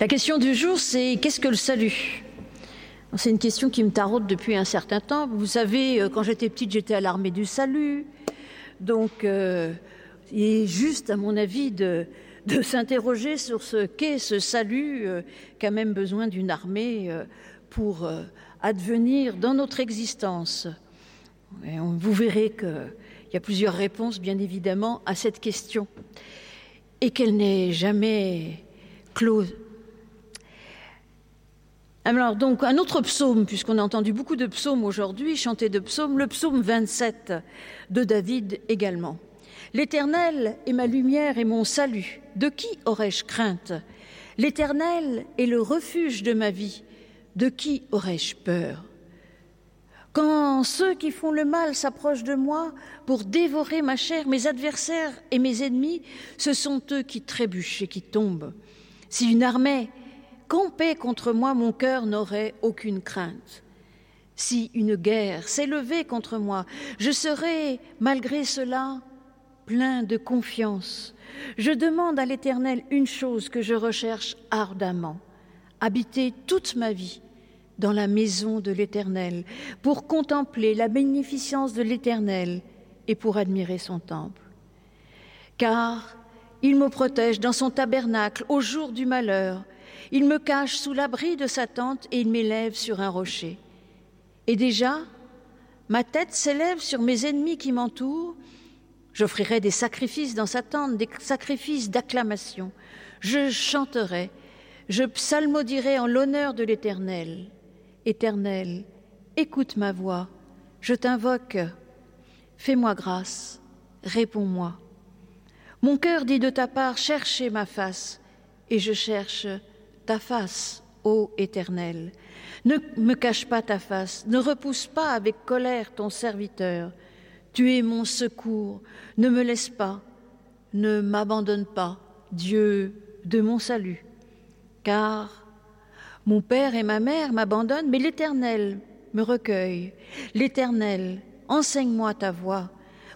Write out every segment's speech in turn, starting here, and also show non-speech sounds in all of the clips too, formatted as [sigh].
La question du jour, c'est qu'est-ce que le salut? C'est une question qui me taraude depuis un certain temps. Vous savez, euh, quand j'étais petite, j'étais à l'armée du salut. Donc, euh, il est juste, à mon avis, de, [laughs] s'interroger sur ce qu'est ce salut euh, qu'a même besoin d'une armée pour advenir dans notre existence. Vous verrez qu'il y a plusieurs réponses, bien évidemment, à cette question et qu'elle n'est jamais close. Alors donc un autre psaume, puisqu'on a entendu beaucoup de psaumes aujourd'hui, chanter de psaumes, le psaume 27 de David également. L'Éternel est ma lumière et mon salut. De qui aurais-je crainte? L'Éternel est le refuge de ma vie. De qui aurais-je peur? Quand ceux qui font le mal s'approchent de moi pour dévorer ma chair, mes adversaires et mes ennemis, ce sont eux qui trébuchent et qui tombent. Si une armée campait contre moi, mon cœur n'aurait aucune crainte. Si une guerre s'élevait contre moi, je serais, malgré cela, plein de confiance. Je demande à l'Éternel une chose que je recherche ardemment, habiter toute ma vie dans la maison de l'Éternel, pour contempler la bénéficence de l'Éternel et pour admirer son temple. Car il me protège dans son tabernacle au jour du malheur, il me cache sous l'abri de sa tente et il m'élève sur un rocher. Et déjà, ma tête s'élève sur mes ennemis qui m'entourent, J'offrirai des sacrifices dans sa tente, des sacrifices d'acclamation. Je chanterai, je psalmodierai en l'honneur de l'Éternel. Éternel, écoute ma voix, je t'invoque, fais-moi grâce, réponds-moi. Mon cœur dit de ta part, cherchez ma face, et je cherche ta face, ô Éternel. Ne me cache pas ta face, ne repousse pas avec colère ton serviteur. Tu es mon secours, ne me laisse pas, ne m'abandonne pas, Dieu de mon salut. Car mon père et ma mère m'abandonnent, mais l'Éternel me recueille. L'Éternel, enseigne-moi ta voie,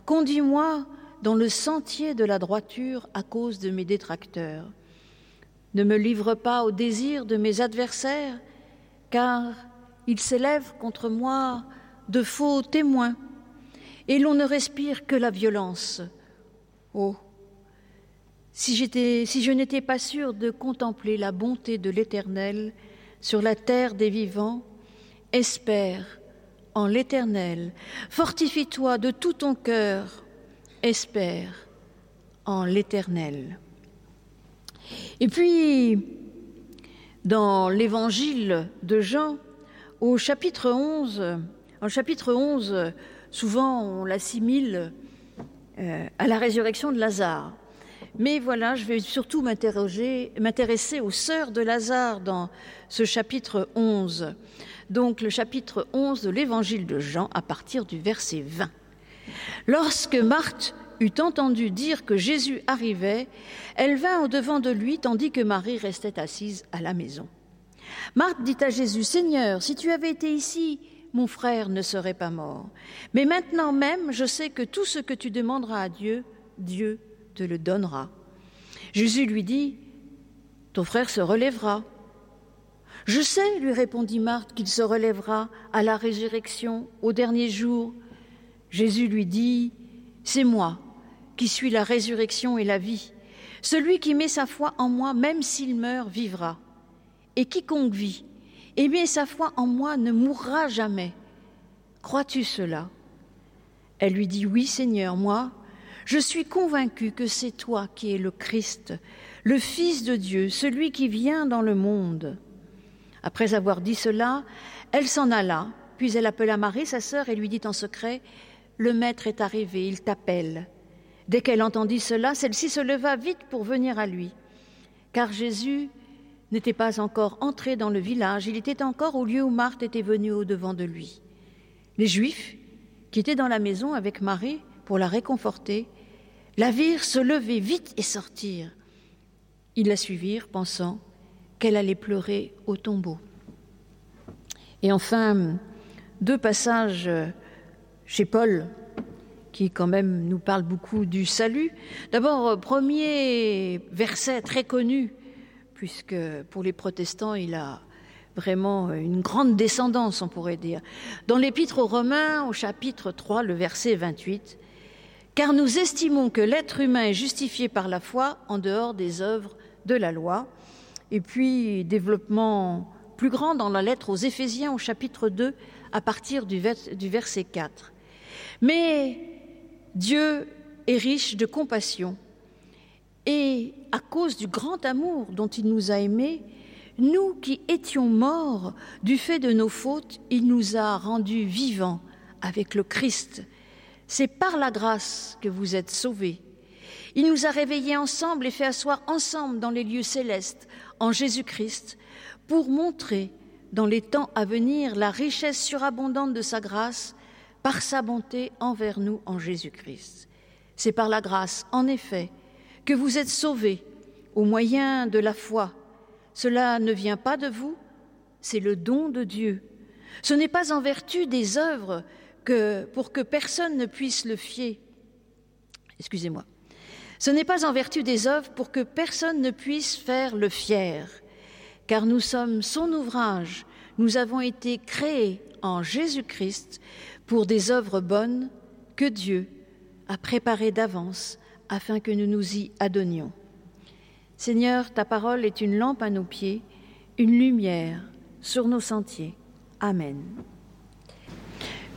conduis-moi dans le sentier de la droiture à cause de mes détracteurs. Ne me livre pas au désir de mes adversaires, car ils s'élèvent contre moi de faux témoins et l'on ne respire que la violence. Oh, si, je n'étais pas sûre de contempler la bonté de l'Éternel sur la terre des vivants, espère en l'Éternel, fortifie-toi de tout ton cœur, espère en l'Éternel. Et puis, dans l'évangile de Jean, au chapitre 11, en chapitre 11, Souvent, on l'assimile euh, à la résurrection de Lazare. Mais voilà, je vais surtout m'intéresser aux sœurs de Lazare dans ce chapitre 11. Donc le chapitre 11 de l'évangile de Jean à partir du verset 20. Lorsque Marthe eut entendu dire que Jésus arrivait, elle vint au-devant de lui tandis que Marie restait assise à la maison. Marthe dit à Jésus, Seigneur, si tu avais été ici, mon frère ne serait pas mort. Mais maintenant même, je sais que tout ce que tu demanderas à Dieu, Dieu te le donnera. Jésus lui dit, Ton frère se relèvera. Je sais, lui répondit Marthe, qu'il se relèvera à la résurrection, au dernier jour. Jésus lui dit, C'est moi qui suis la résurrection et la vie. Celui qui met sa foi en moi, même s'il meurt, vivra. Et quiconque vit eh bien sa foi en moi ne mourra jamais. Crois-tu cela? Elle lui dit, Oui Seigneur, moi, je suis convaincue que c'est toi qui es le Christ, le Fils de Dieu, celui qui vient dans le monde. Après avoir dit cela, elle s'en alla, puis elle appela Marie, sa sœur, et lui dit en secret, Le Maître est arrivé, il t'appelle. Dès qu'elle entendit cela, celle-ci se leva vite pour venir à lui, car Jésus n'était pas encore entré dans le village, il était encore au lieu où Marthe était venue au-devant de lui. Les Juifs, qui étaient dans la maison avec Marie pour la réconforter, la virent se lever vite et sortir. Ils la suivirent, pensant qu'elle allait pleurer au tombeau. Et enfin, deux passages chez Paul qui quand même nous parlent beaucoup du salut. D'abord, premier verset très connu puisque pour les protestants, il a vraiment une grande descendance, on pourrait dire. Dans l'Épître aux Romains, au chapitre 3, le verset 28, Car nous estimons que l'être humain est justifié par la foi en dehors des œuvres de la loi. Et puis, développement plus grand dans la lettre aux Éphésiens au chapitre 2, à partir du, verset 4. Mais Dieu est riche de compassion et à cause du grand amour dont il nous a aimés, nous qui étions morts du fait de nos fautes, il nous a rendus vivants avec le Christ. C'est par la grâce que vous êtes sauvés. Il nous a réveillés ensemble et fait asseoir ensemble dans les lieux célestes en Jésus-Christ pour montrer dans les temps à venir la richesse surabondante de sa grâce par sa bonté envers nous en Jésus-Christ. C'est par la grâce, en effet, que vous êtes sauvés au moyen de la foi. Cela ne vient pas de vous, c'est le don de Dieu. Ce n'est pas en vertu des œuvres que pour que personne ne puisse le fier. Excusez-moi. Ce n'est pas en vertu des œuvres pour que personne ne puisse faire le fier, car nous sommes son ouvrage, nous avons été créés en Jésus-Christ pour des œuvres bonnes que Dieu a préparées d'avance afin que nous nous y adonnions. Seigneur, ta parole est une lampe à nos pieds, une lumière sur nos sentiers. Amen.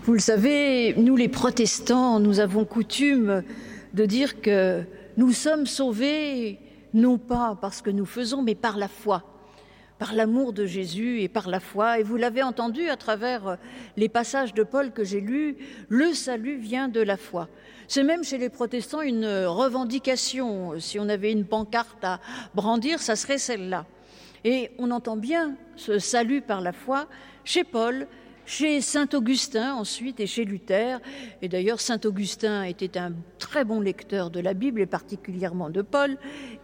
Vous le savez, nous les protestants, nous avons coutume de dire que nous sommes sauvés non pas parce que nous faisons, mais par la foi, par l'amour de Jésus et par la foi. Et vous l'avez entendu à travers les passages de Paul que j'ai lus, le salut vient de la foi. C'est même chez les protestants une revendication. Si on avait une pancarte à brandir, ça serait celle-là. Et on entend bien ce salut par la foi chez Paul, chez Saint Augustin ensuite et chez Luther. Et d'ailleurs, Saint Augustin était un très bon lecteur de la Bible et particulièrement de Paul.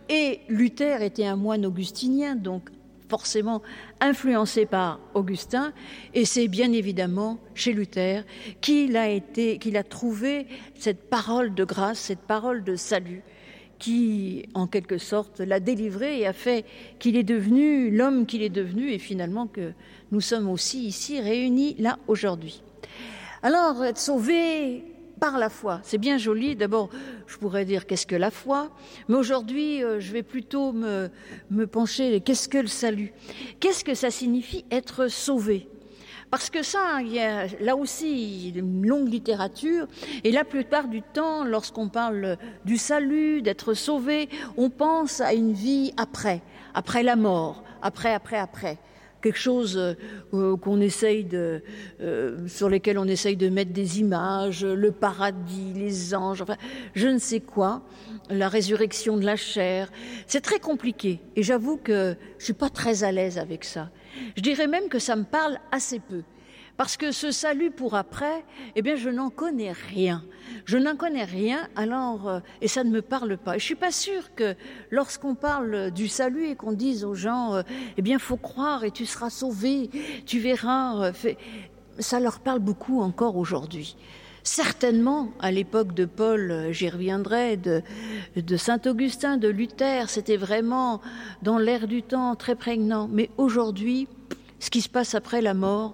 Et Luther était un moine augustinien, donc forcément influencé par Augustin, et c'est bien évidemment chez Luther qu'il a été, qu'il a trouvé cette parole de grâce, cette parole de salut, qui, en quelque sorte, l'a délivré et a fait qu'il est devenu l'homme qu'il est devenu, et finalement que nous sommes aussi ici réunis là aujourd'hui. Alors, être sauvé par la foi. C'est bien joli. D'abord, je pourrais dire qu'est-ce que la foi, mais aujourd'hui, euh, je vais plutôt me, me pencher qu'est-ce que le salut? Qu'est-ce que ça signifie être sauvé? Parce que ça, il y a là aussi une longue littérature, et la plupart du temps, lorsqu'on parle du salut, d'être sauvé, on pense à une vie après, après la mort, après, après, après quelque chose euh, de, euh, sur lesquels on essaye de mettre des images, le paradis, les anges, enfin, je ne sais quoi, la résurrection de la chair. C'est très compliqué et j'avoue que je suis pas très à l'aise avec ça. Je dirais même que ça me parle assez peu. Parce que ce salut pour après, eh bien, je n'en connais rien. Je n'en connais rien, alors, euh, et ça ne me parle pas. Et je suis pas sûre que lorsqu'on parle du salut et qu'on dise aux gens, euh, eh bien, faut croire et tu seras sauvé, tu verras, euh, ça leur parle beaucoup encore aujourd'hui. Certainement, à l'époque de Paul, j'y reviendrai, de, de Saint-Augustin, de Luther, c'était vraiment dans l'air du temps très prégnant. Mais aujourd'hui, ce qui se passe après la mort,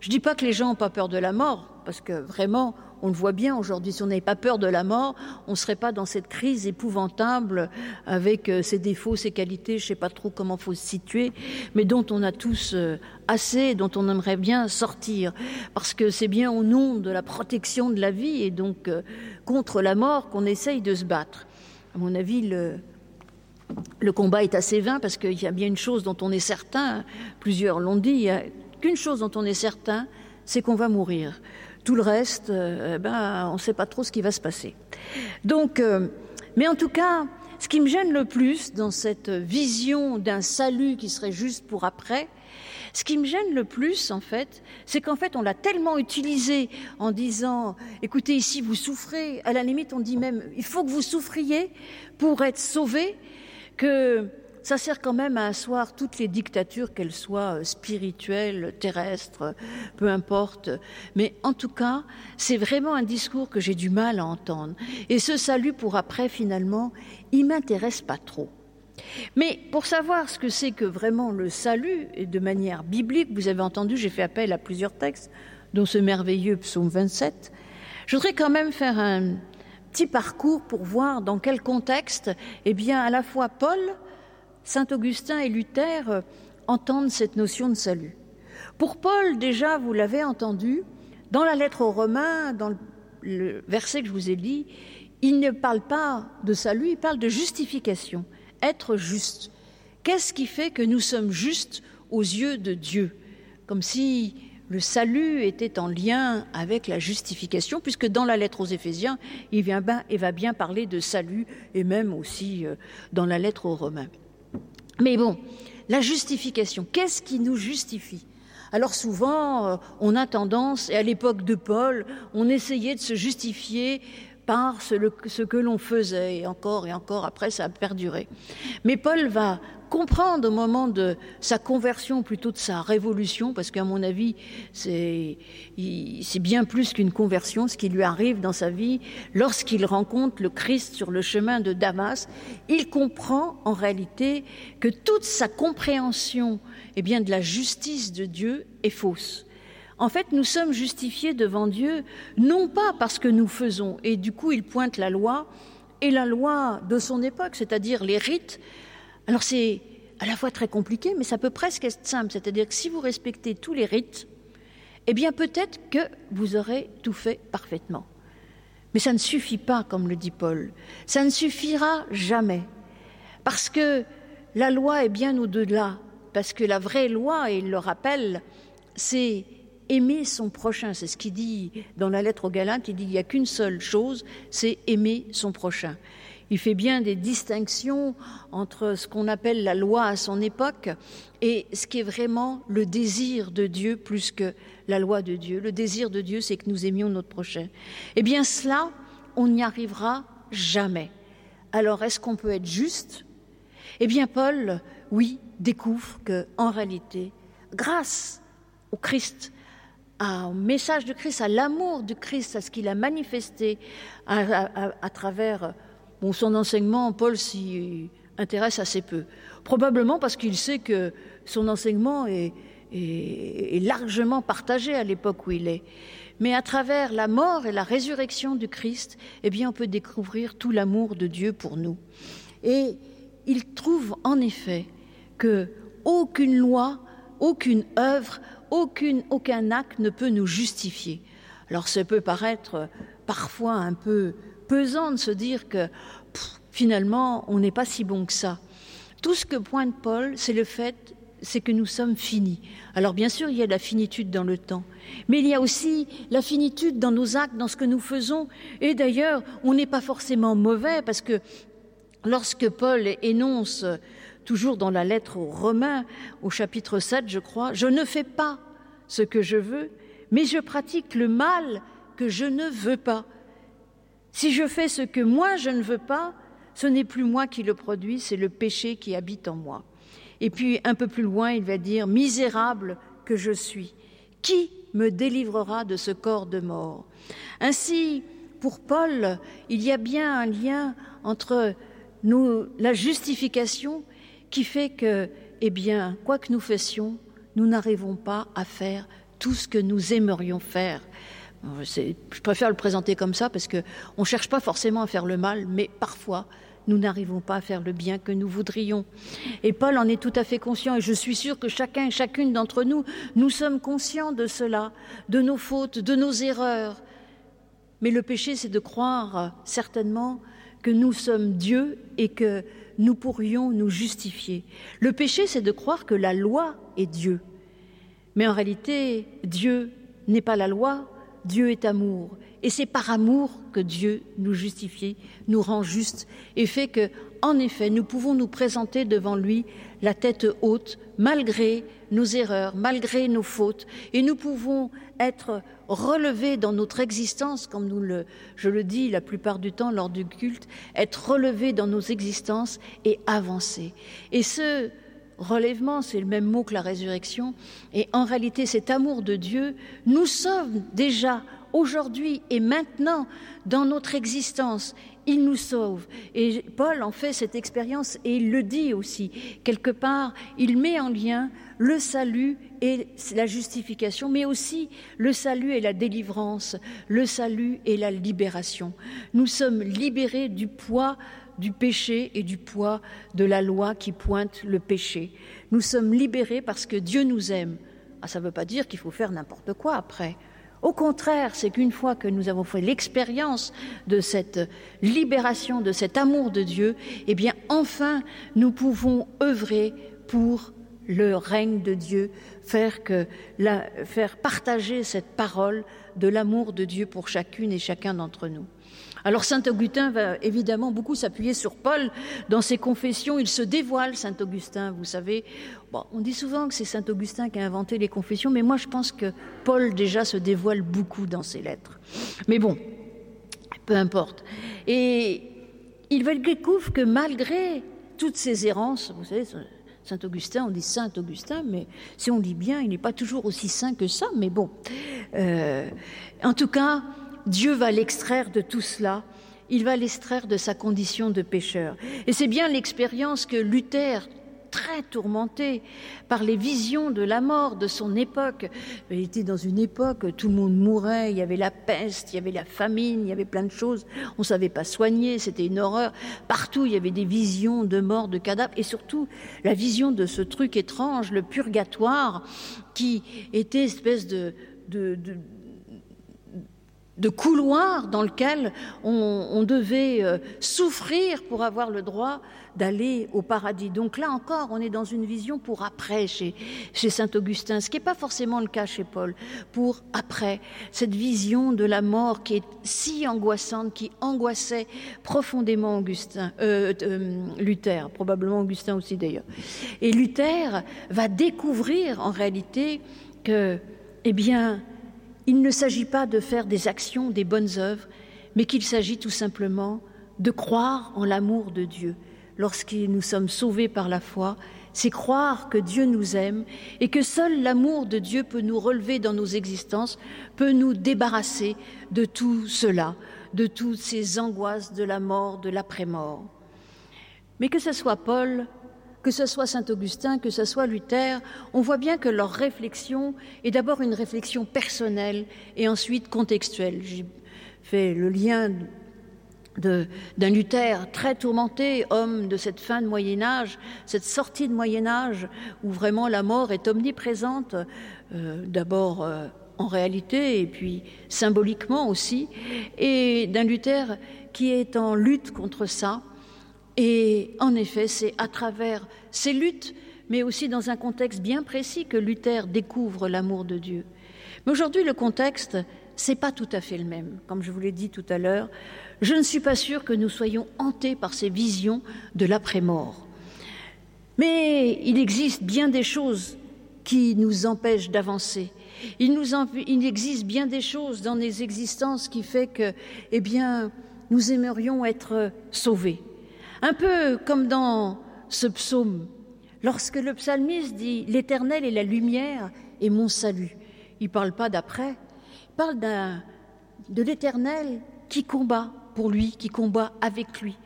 je ne dis pas que les gens n'ont pas peur de la mort, parce que vraiment, on le voit bien aujourd'hui, si on n'avait pas peur de la mort, on ne serait pas dans cette crise épouvantable avec euh, ses défauts, ses qualités, je ne sais pas trop comment faut se situer, mais dont on a tous euh, assez, dont on aimerait bien sortir, parce que c'est bien au nom de la protection de la vie et donc euh, contre la mort qu'on essaye de se battre. À mon avis, le, le combat est assez vain parce qu'il y a bien une chose dont on est certain, plusieurs l'ont dit, a qu'une chose dont on est certain, c'est qu'on va mourir. Tout le reste, euh, eh ben, on ne sait pas trop ce qui va se passer. Donc, euh, mais en tout cas, ce qui me gêne le plus dans cette vision d'un salut qui serait juste pour après, ce qui me gêne le plus, en fait, c'est qu'en fait, on l'a tellement utilisé en disant, écoutez, ici, vous souffrez. À la limite, on dit même, il faut que vous souffriez pour être sauvé, que ça sert quand même à asseoir toutes les dictatures, qu'elles soient euh, spirituelles, terrestres, peu importe. Mais en tout cas, c'est vraiment un discours que j'ai du mal à entendre. Et ce salut pour après, finalement, il m'intéresse pas trop. Mais pour savoir ce que c'est que vraiment le salut, et de manière biblique, vous avez entendu, j'ai fait appel à plusieurs textes, dont ce merveilleux psaume 27, je voudrais quand même faire un petit parcours pour voir dans quel contexte, eh bien, à la fois Paul, Saint Augustin et Luther entendent cette notion de salut. Pour Paul, déjà, vous l'avez entendu, dans la lettre aux Romains, dans le verset que je vous ai dit, il ne parle pas de salut, il parle de justification, être juste. Qu'est-ce qui fait que nous sommes justes aux yeux de Dieu? Comme si le salut était en lien avec la justification, puisque dans la lettre aux Éphésiens, il, vient il va bien parler de salut, et même aussi euh, dans la lettre aux Romains. Mais bon, la justification, qu'est-ce qui nous justifie? Alors souvent, euh, on a tendance, et à l'époque de Paul, on essayait de se justifier par ce, que l'on faisait, et encore et encore après, ça a perduré. Mais Paul va comprendre au moment de sa conversion, plutôt de sa révolution, parce qu'à mon avis, c'est bien plus qu'une conversion, ce qui lui arrive dans sa vie, lorsqu'il rencontre le Christ sur le chemin de Damas, il comprend en réalité que toute sa compréhension eh bien, de la justice de Dieu est fausse. En fait, nous sommes justifiés devant Dieu, non pas parce que nous faisons, et du coup il pointe la loi, et la loi de son époque, c'est-à-dire les rites, alors c'est à la fois très compliqué, mais ça peut presque être simple. C'est-à-dire que si vous respectez tous les rites, eh bien peut-être que vous aurez tout fait parfaitement. Mais ça ne suffit pas, comme le dit Paul. Ça ne suffira jamais. Parce que la loi est bien au-delà. Parce que la vraie loi, et il le rappelle, c'est aimer son prochain. C'est ce qu'il dit dans la lettre aux Galates. Il dit il n'y a qu'une seule chose, c'est aimer son prochain. Il fait bien des distinctions entre ce qu'on appelle la loi à son époque et ce qui est vraiment le désir de Dieu plus que la loi de Dieu. Le désir de Dieu, c'est que nous aimions notre prochain. Eh bien, cela, on n'y arrivera jamais. Alors, est-ce qu'on peut être juste? Eh bien, Paul, oui, découvre que, en réalité, grâce au Christ, au message de Christ, à l'amour du Christ, à ce qu'il a manifesté à travers Son enseignement, Paul s'y intéresse assez peu. Probablement parce qu'il sait que son enseignement est, largement partagé à l'époque où il est. Mais à travers la mort et la résurrection du Christ, eh bien, on peut découvrir tout l'amour de Dieu pour nous. Et il trouve en effet que aucune loi, aucune œuvre, aucun acte ne peut nous justifier. Alors ça peut paraître parfois un peu pesant de se dire que finalement, on n'est pas si bon que ça. Tout ce que pointe Paul, c'est le fait c'est que nous sommes finis. Alors bien sûr, il y a la finitude dans le temps, mais il y a aussi la finitude dans nos actes, dans ce que nous faisons. Et d'ailleurs, on n'est pas forcément mauvais parce que lorsque Paul énonce, toujours dans la lettre aux Romains, au chapitre 7, je crois, je ne fais pas ce que je veux, mais je pratique le mal que je ne veux pas. Si je fais ce que moi je ne veux pas, ce n'est plus moi qui le produis, c'est le péché qui habite en moi. Et puis un peu plus loin, il va dire Misérable que je suis, qui me délivrera de ce corps de mort? Ainsi, pour Paul, il y a bien un lien entre nous, la justification qui fait que, eh bien, quoi que nous fassions, nous n'arrivons pas à faire tout ce que nous aimerions faire. Je préfère le présenter comme ça parce qu'on ne cherche pas forcément à faire le mal, mais parfois nous n'arrivons pas à faire le bien que nous voudrions. Et Paul en est tout à fait conscient, et je suis sûre que chacun et chacune d'entre nous, nous sommes conscients de cela, de nos fautes, de nos erreurs. Mais le péché, c'est de croire certainement que nous sommes Dieu et que nous pourrions nous justifier. Le péché, c'est de croire que la loi est Dieu. Mais en réalité, Dieu n'est pas la loi, Dieu est amour. Et c'est par amour que Dieu nous justifie, nous rend justes et fait que, en effet, nous pouvons nous présenter devant lui la tête haute, malgré nos erreurs, malgré nos fautes, et nous pouvons être relevés dans notre existence, comme nous le, je le dis la plupart du temps lors du culte, être relevés dans nos existences et avancer. Et ce relèvement, c'est le même mot que la résurrection, et en réalité cet amour de Dieu nous sommes déjà aujourd'hui et maintenant dans notre existence. Il nous sauve. Et Paul en fait cette expérience et il le dit aussi. Quelque part, il met en lien le salut et la justification, mais aussi le salut et la délivrance, le salut et la libération. Nous sommes libérés du poids du péché et du poids de la loi qui pointe le péché. Nous sommes libérés parce que Dieu nous aime. Ah, ça ne veut pas dire qu'il faut faire n'importe quoi après. Au contraire, c'est qu'une fois que nous avons fait l'expérience de cette libération, de cet amour de Dieu, eh bien, enfin, nous pouvons œuvrer pour le règne de Dieu, faire, partager cette parole de l'amour de Dieu pour chacune et chacun d'entre nous. Alors saint Augustin va évidemment beaucoup s'appuyer sur Paul dans ses confessions. Il se dévoile, saint Augustin, vous savez. Bon, on dit souvent que c'est saint Augustin qui a inventé les confessions, mais moi je pense que Paul déjà se dévoile beaucoup dans ses lettres. Mais bon, peu importe. Et il découvre que malgré toutes ces errances, vous savez, Saint Augustin, on dit Saint Augustin, mais si on dit bien, il n'est pas toujours aussi saint que ça, mais bon. Euh, en tout cas, Dieu va l'extraire de tout cela, il va l'extraire de sa condition de pécheur. Et c'est bien l'expérience que Luther, très tourmenté par les visions de la mort de son époque. Il était dans une époque, où tout le monde mourait, il y avait la peste, il y avait la famine, il y avait plein de choses, on ne savait pas soigner, c'était une horreur. Partout, il y avait des visions de mort, de cadavres, et surtout la vision de ce truc étrange, le purgatoire, qui était espèce de, de couloir dans lequel on, devait euh, souffrir pour avoir le droit d'aller au paradis. Donc là encore, on est dans une vision pour après chez, chez Saint Augustin, ce qui n'est pas forcément le cas chez Paul, pour après, cette vision de la mort qui est si angoissante, qui angoissait profondément Augustin, euh, euh, Luther, probablement Augustin aussi d'ailleurs. Et Luther va découvrir en réalité que, eh bien, il ne s'agit pas de faire des actions, des bonnes œuvres, mais qu'il s'agit tout simplement de croire en l'amour de Dieu. Lorsque nous sommes sauvés par la foi, c'est croire que Dieu nous aime et que seul l'amour de Dieu peut nous relever dans nos existences, peut nous débarrasser de tout cela, de toutes ces angoisses de la mort, de l'après-mort. Mais que ce soit Paul, que ce soit saint Augustin, que ce soit Luther, on voit bien que leur réflexion est d'abord une réflexion personnelle et ensuite contextuelle. J'ai fait le lien d'un Luther très tourmenté, homme de cette fin de Moyen Âge, cette sortie de Moyen Âge où vraiment la mort est omniprésente, euh, d'abord euh, en réalité et puis symboliquement aussi, et d'un Luther qui est en lutte contre ça et en effet, c'est à travers ces luttes, mais aussi dans un contexte bien précis, que Luther découvre l'amour de Dieu. Mais aujourd'hui, le contexte, c'est pas tout à fait le même. Comme je vous l'ai dit tout à l'heure, je ne suis pas sûre que nous soyons hantés par ces visions de l'après-mort. Mais il existe bien des choses qui nous empêchent d'avancer. Il, existe bien des choses dans les existences qui fait que, eh nous aimerions être sauvés. Un peu comme dans ce psaume, lorsque le psalmiste dit L'Éternel est la lumière et mon salut. Il ne parle pas d'après, il parle de l'Éternel qui combat pour lui, qui combat avec lui.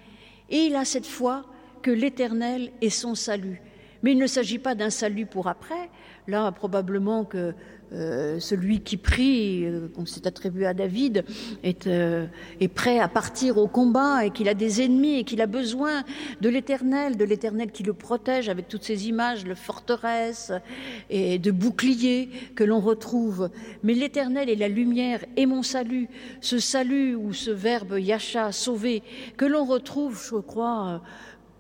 Et il a cette foi que l'Éternel est son salut. Mais il ne s'agit pas d'un salut pour après. Là, probablement que euh, celui qui prie, euh, qu'on s'est attribué à David, est, euh, est, prêt à partir au combat et qu'il a des ennemis et qu'il a besoin de l'Éternel, de l'Éternel qui le protège avec toutes ces images de forteresses et de boucliers que l'on retrouve. Mais l'Éternel est la lumière et mon salut, ce salut ou ce verbe yasha, sauver, que l'on retrouve, je crois,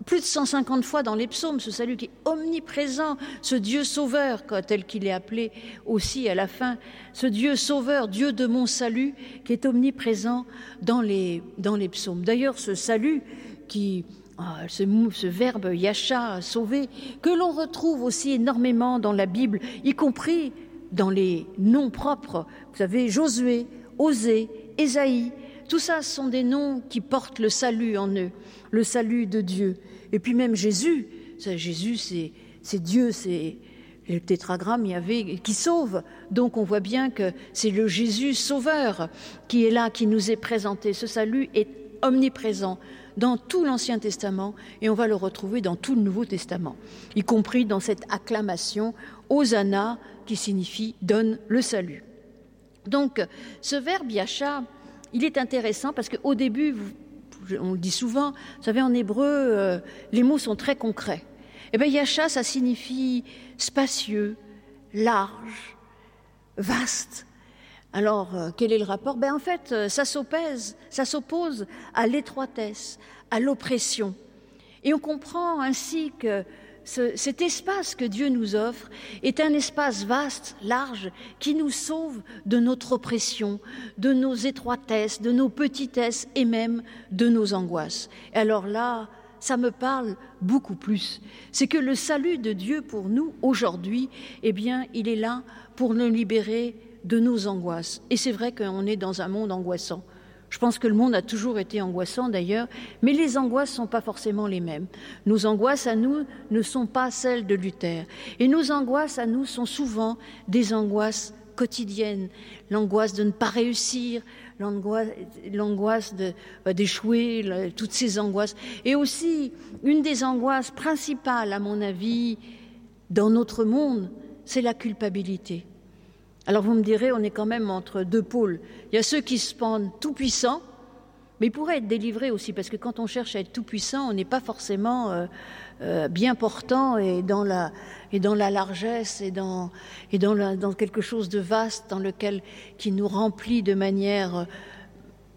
plus de 150 fois dans les psaumes, ce salut qui est omniprésent, ce Dieu sauveur, tel qu'il est appelé aussi à la fin, ce Dieu sauveur, Dieu de mon salut, qui est omniprésent dans les, psaumes. D'ailleurs, ce salut qui, ah, ce, ce, verbe yasha, sauver, que l'on retrouve aussi énormément dans la Bible, y compris dans les noms propres. Vous savez, Josué, Osée, Ésaïe, tout ça sont des noms qui portent le salut en eux, le salut de Dieu. Et puis même Jésus, Jésus c'est Dieu, c'est le tétragramme, qui sauve. Donc on voit bien que c'est le Jésus sauveur qui est là, qui nous est présenté. Ce salut est omniprésent dans tout l'Ancien Testament et on va le retrouver dans tout le Nouveau Testament, y compris dans cette acclamation Hosanna qui signifie donne le salut. Donc ce verbe yasha, il est intéressant parce qu'au début, on le dit souvent, vous savez en hébreu, euh, les mots sont très concrets. Eh bien yasha, ça signifie spacieux, large, vaste. Alors, euh, quel est le rapport? Ben, En fait, euh, ça s'oppose, ça s'oppose à l'étroitesse, à l'oppression. Et on comprend ainsi que ce, cet espace que Dieu nous offre est un espace vaste, large, qui nous sauve de notre oppression, de nos étroitesses, de nos petitesses et même de nos angoisses. Et alors là, ça me parle beaucoup plus. C'est que le salut de Dieu pour nous aujourd'hui, eh bien, il est là pour nous libérer de nos angoisses. Et c'est vrai qu'on est dans un monde angoissant. Je pense que le monde a toujours été angoissant d'ailleurs, mais les angoisses ne sont pas forcément les mêmes. Nos angoisses à nous ne sont pas celles de Luther. Et nos angoisses à nous sont souvent des angoisses quotidiennes. L'angoisse de ne pas réussir, l'angoisse bah, d'échouer, toutes ces angoisses. Et aussi, une des angoisses principales, à mon avis, dans notre monde, c'est la culpabilité. Alors vous me direz, on est quand même entre deux pôles. Il y a ceux qui se pendent tout puissants, mais ils pourraient être délivrés aussi, parce que quand on cherche à être tout puissant, on n'est pas forcément euh, euh, bien portant et dans la, et dans la largesse et, dans, et dans, la, dans quelque chose de vaste dans lequel qui nous remplit de manière euh,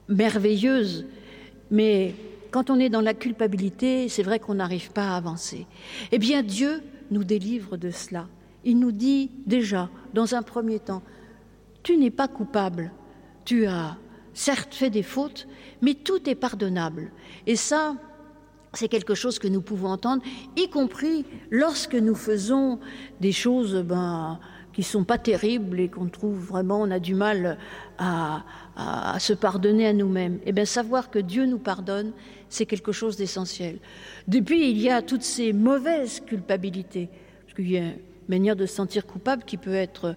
merveilleuse. Mais quand on est dans la culpabilité, c'est vrai qu'on n'arrive pas à avancer. Eh bien, Dieu nous délivre de cela il nous dit déjà, dans un premier temps, tu n'es pas coupable, tu as certes fait des fautes, mais tout est pardonnable. Et ça, c'est quelque chose que nous pouvons entendre, y compris lorsque nous faisons des choses ben, qui ne sont pas terribles et qu'on trouve vraiment, on a du mal à, se pardonner à nous-mêmes. Et eh bien, savoir que Dieu nous pardonne, c'est quelque chose d'essentiel. Depuis, il y a toutes ces mauvaises culpabilités. Parce qu'il y a manière de se sentir coupable qui peut être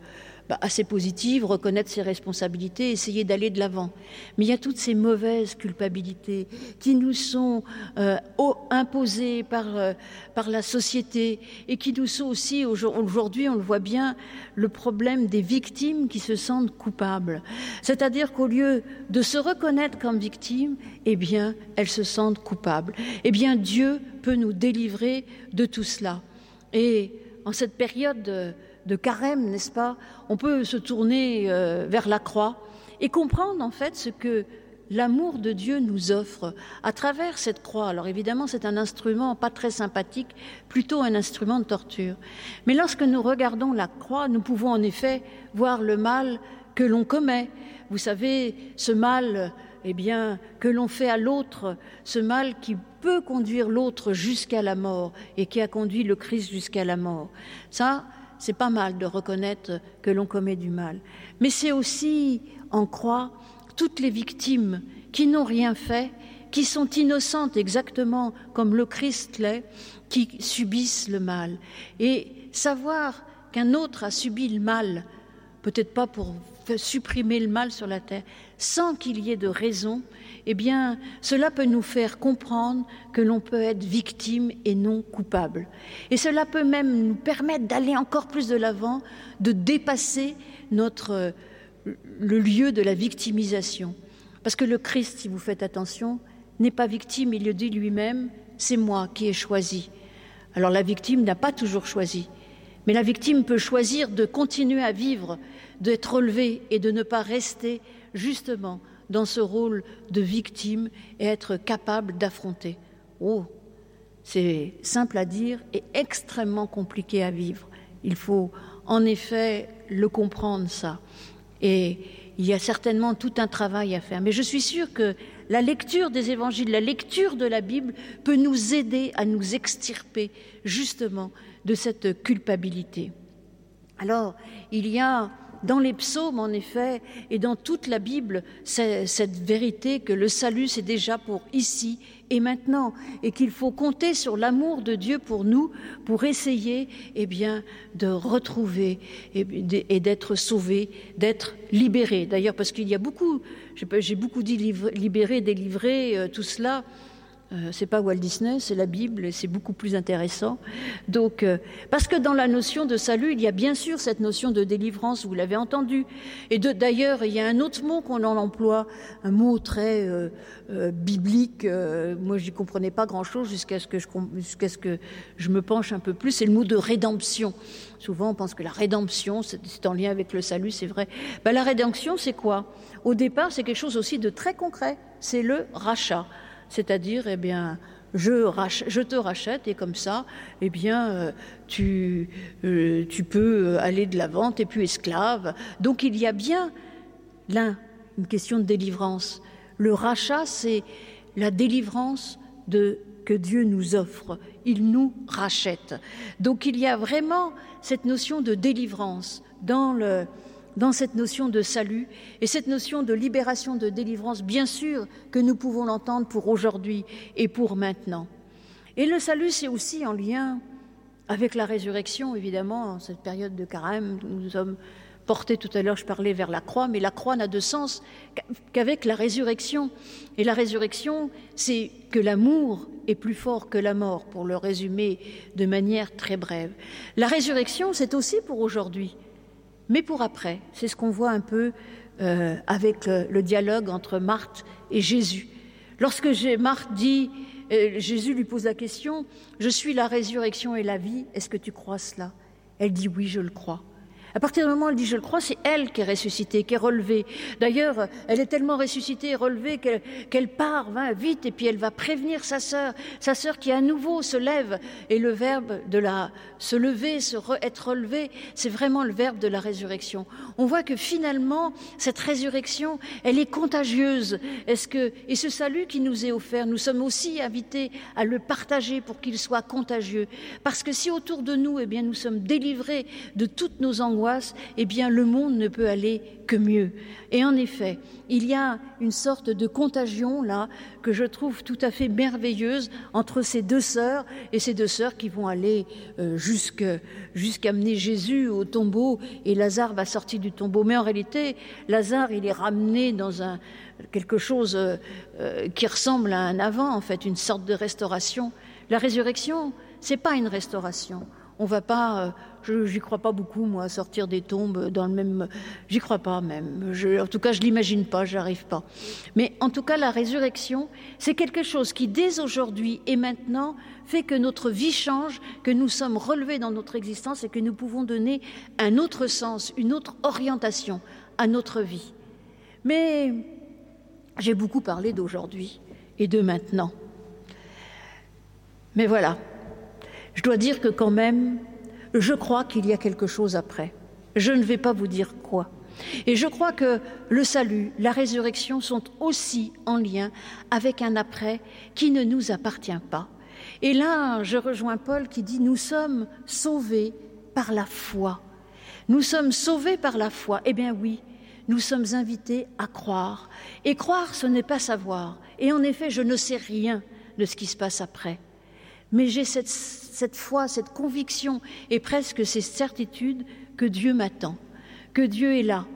bah, assez positive, reconnaître ses responsabilités, essayer d'aller de l'avant. Mais il y a toutes ces mauvaises culpabilités qui nous sont euh, imposées par, euh, par la société et qui nous sont aussi, aujourd'hui, on le voit bien, le problème des victimes qui se sentent coupables. C'est-à-dire qu'au lieu de se reconnaître comme victime, eh bien, elles se sentent coupables. Eh bien, Dieu peut nous délivrer de tout cela. Et en cette période de, carême, n'est-ce pas, on peut se tourner euh, vers la croix et comprendre en fait ce que l'amour de Dieu nous offre à travers cette croix. Alors évidemment, c'est un instrument pas très sympathique, plutôt un instrument de torture. Mais lorsque nous regardons la croix, nous pouvons en effet voir le mal que l'on commet. Vous savez, ce mal eh bien, que l'on fait à l'autre, ce mal qui peut conduire l'autre jusqu'à la mort et qui a conduit le Christ jusqu'à la mort. Ça, c'est pas mal de reconnaître que l'on commet du mal. Mais c'est aussi en croix toutes les victimes qui n'ont rien fait, qui sont innocentes exactement comme le Christ l'est, qui subissent le mal. Et savoir qu'un autre a subi le mal, peut-être pas pour supprimer le mal sur la terre, sans qu'il y ait de raison, eh bien, cela peut nous faire comprendre que l'on peut être victime et non coupable. Et cela peut même nous permettre d'aller encore plus de l'avant, de dépasser notre, le lieu de la victimisation. Parce que le Christ, si vous faites attention, n'est pas victime, il le dit lui-même, c'est moi qui ai choisi. Alors la victime n'a pas toujours choisi, mais la victime peut choisir de continuer à vivre, d'être relevée et de ne pas rester justement dans ce rôle de victime et être capable d'affronter. Oh, c'est simple à dire et extrêmement compliqué à vivre. Il faut en effet le comprendre ça. Et il y a certainement tout un travail à faire. Mais je suis sûre que la lecture des évangiles, la lecture de la Bible peut nous aider à nous extirper justement de cette culpabilité. Alors, il y a dans les psaumes, en effet, et dans toute la Bible, cette vérité que le salut, c'est déjà pour ici et maintenant, et qu'il faut compter sur l'amour de Dieu pour nous, pour essayer eh bien, de retrouver et, d'être sauvés, d'être libérés. D'ailleurs, parce qu'il y a beaucoup, j'ai beaucoup dit libérer, délivrer, euh, tout cela. Euh, c'est pas Walt Disney, c'est la Bible et c'est beaucoup plus intéressant. Donc, euh, parce que dans la notion de salut, il y a bien sûr cette notion de délivrance, vous l'avez entendu. Et d'ailleurs, il y a un autre mot qu'on en emploie, un mot très euh, biblique. moi, j'y comprenais pas grand-chose jusqu'à ce que je ce que je me penche un peu plus. C'est le mot de rédemption. Souvent, on pense que la rédemption, c'est en lien avec le salut, c'est vrai. Ben, la rédemption, c'est quoi? Au départ, c'est quelque chose aussi de très concret. C'est le rachat c'est-à-dire, eh bien, je, te rachète et comme ça, eh bien, euh, tu, euh, tu peux aller de l'avant, tu n'es plus esclave. Donc il y a bien là une question de délivrance. Le rachat, c'est la délivrance de, que Dieu nous offre. Il nous rachète. Donc il y a vraiment cette notion de délivrance dans le, dans cette notion de salut et cette notion de libération, de délivrance, bien sûr que nous pouvons l'entendre pour aujourd'hui et pour maintenant. Et le salut, c'est aussi en lien avec la résurrection, évidemment, en cette période de carême, nous sommes portés tout à l'heure, je parlais vers la croix, mais la croix n'a de sens qu'avec la résurrection. Et la résurrection, c'est que l'amour est plus fort que la mort, pour le résumer de manière très brève. La résurrection, c'est aussi pour aujourd'hui mais pour après. C'est ce qu'on voit un peu euh, avec le, dialogue entre Marthe et Jésus. Lorsque Marthe dit, euh, Jésus lui pose la question, Je suis la résurrection et la vie, est-ce que tu crois cela? Elle dit oui, je le crois. À partir du moment où elle dit je le crois, c'est elle qui est ressuscitée, qui est relevée. D'ailleurs, elle est tellement ressuscitée et relevée qu'elle part, va vite, et puis elle va prévenir sa sœur, sa sœur qui à nouveau se lève. Et le verbe de la se lever, être relevé, c'est vraiment le verbe de la résurrection. On voit que finalement, cette résurrection, elle est contagieuse. Et ce salut qui nous est offert, nous sommes aussi invités à le partager pour qu'il soit contagieux. Parce que si autour de nous, eh bien, nous sommes délivrés de toutes nos angoisses eh bien le monde ne peut aller que mieux. Et en effet, il y a une sorte de contagion là que je trouve tout à fait merveilleuse entre ces deux sœurs et ces deux sœurs qui vont aller euh, jusqu'à amener Jésus au tombeau et Lazare va sortir du tombeau. Mais en réalité, Lazare, il est ramené dans quelque chose euh, euh, qui ressemble à un avant, en fait, une sorte de restauration. La résurrection, c'est pas une restauration. On va pas, euh, j'y crois pas beaucoup moi, sortir des tombes dans le même, j'y crois pas même. En tout cas, je l'imagine pas, j'arrive pas. Mais en tout cas, la résurrection, c'est quelque chose qui dès aujourd'hui et maintenant fait que notre vie change, que nous sommes relevés dans notre existence et que nous pouvons donner un autre sens, une autre orientation à notre vie. Mais j'ai beaucoup parlé d'aujourd'hui et de maintenant. Mais voilà, je dois dire que quand même, je crois qu'il y a quelque chose après. Je ne vais pas vous dire quoi. Et je crois que le salut, la résurrection sont aussi en lien avec un après qui ne nous appartient pas. Et là, je rejoins Paul qui dit, nous sommes sauvés par la foi. Nous sommes sauvés par la foi. Eh bien oui, nous sommes invités à croire. Et croire, ce n'est pas savoir. Et en effet, je ne sais rien de ce qui se passe après. Mais j'ai cette cette foi, cette conviction et presque ces certitudes que Dieu m'attend, que Dieu est là,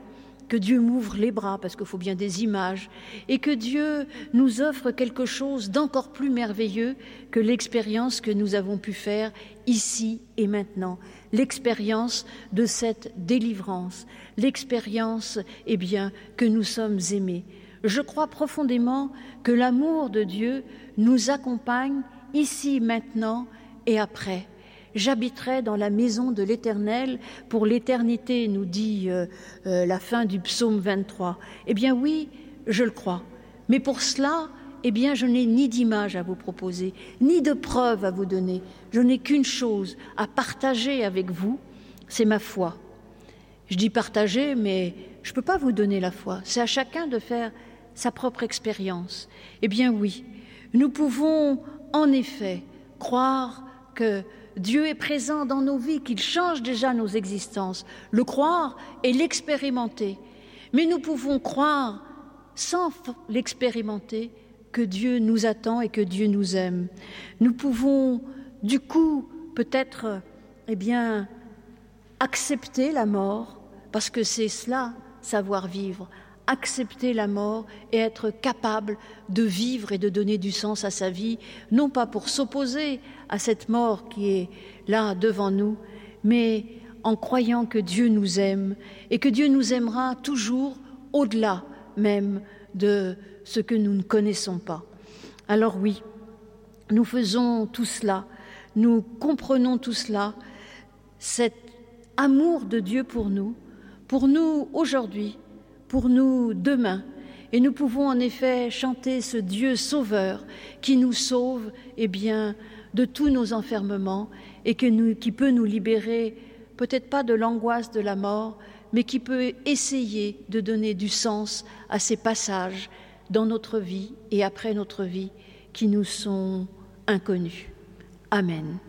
que Dieu m'ouvre les bras, parce qu'il faut bien des images, et que Dieu nous offre quelque chose d'encore plus merveilleux que l'expérience que nous avons pu faire ici et maintenant, l'expérience de cette délivrance, l'expérience, eh bien, que nous sommes aimés. Je crois profondément que l'amour de Dieu nous accompagne ici, maintenant, et après. J'habiterai dans la maison de l'Éternel pour l'éternité, nous dit euh, euh, la fin du psaume 23. Eh bien oui, je le crois. Mais pour cela, eh bien, je n'ai ni d'image à vous proposer, ni de preuve à vous donner. Je n'ai qu'une chose à partager avec vous, c'est ma foi. Je dis partager, mais je ne peux pas vous donner la foi. C'est à chacun de faire sa propre expérience. Eh bien oui, nous pouvons en effet croire que Dieu est présent dans nos vies, qu'il change déjà nos existences. Le croire et l'expérimenter. Mais nous pouvons croire sans l'expérimenter que Dieu nous attend et que Dieu nous aime. Nous pouvons du coup peut-être eh bien accepter la mort parce que c'est cela savoir vivre, accepter la mort et être capable de vivre et de donner du sens à sa vie, non pas pour s'opposer à cette mort qui est là devant nous, mais en croyant que Dieu nous aime et que Dieu nous aimera toujours au-delà même de ce que nous ne connaissons pas. Alors oui, nous faisons tout cela, nous comprenons tout cela, cet amour de Dieu pour nous, pour nous aujourd'hui, pour nous demain. Et nous pouvons en effet chanter ce Dieu sauveur qui nous sauve eh bien, de tous nos enfermements et qui peut nous libérer, peut-être pas de l'angoisse de la mort, mais qui peut essayer de donner du sens à ces passages dans notre vie et après notre vie qui nous sont inconnus. Amen.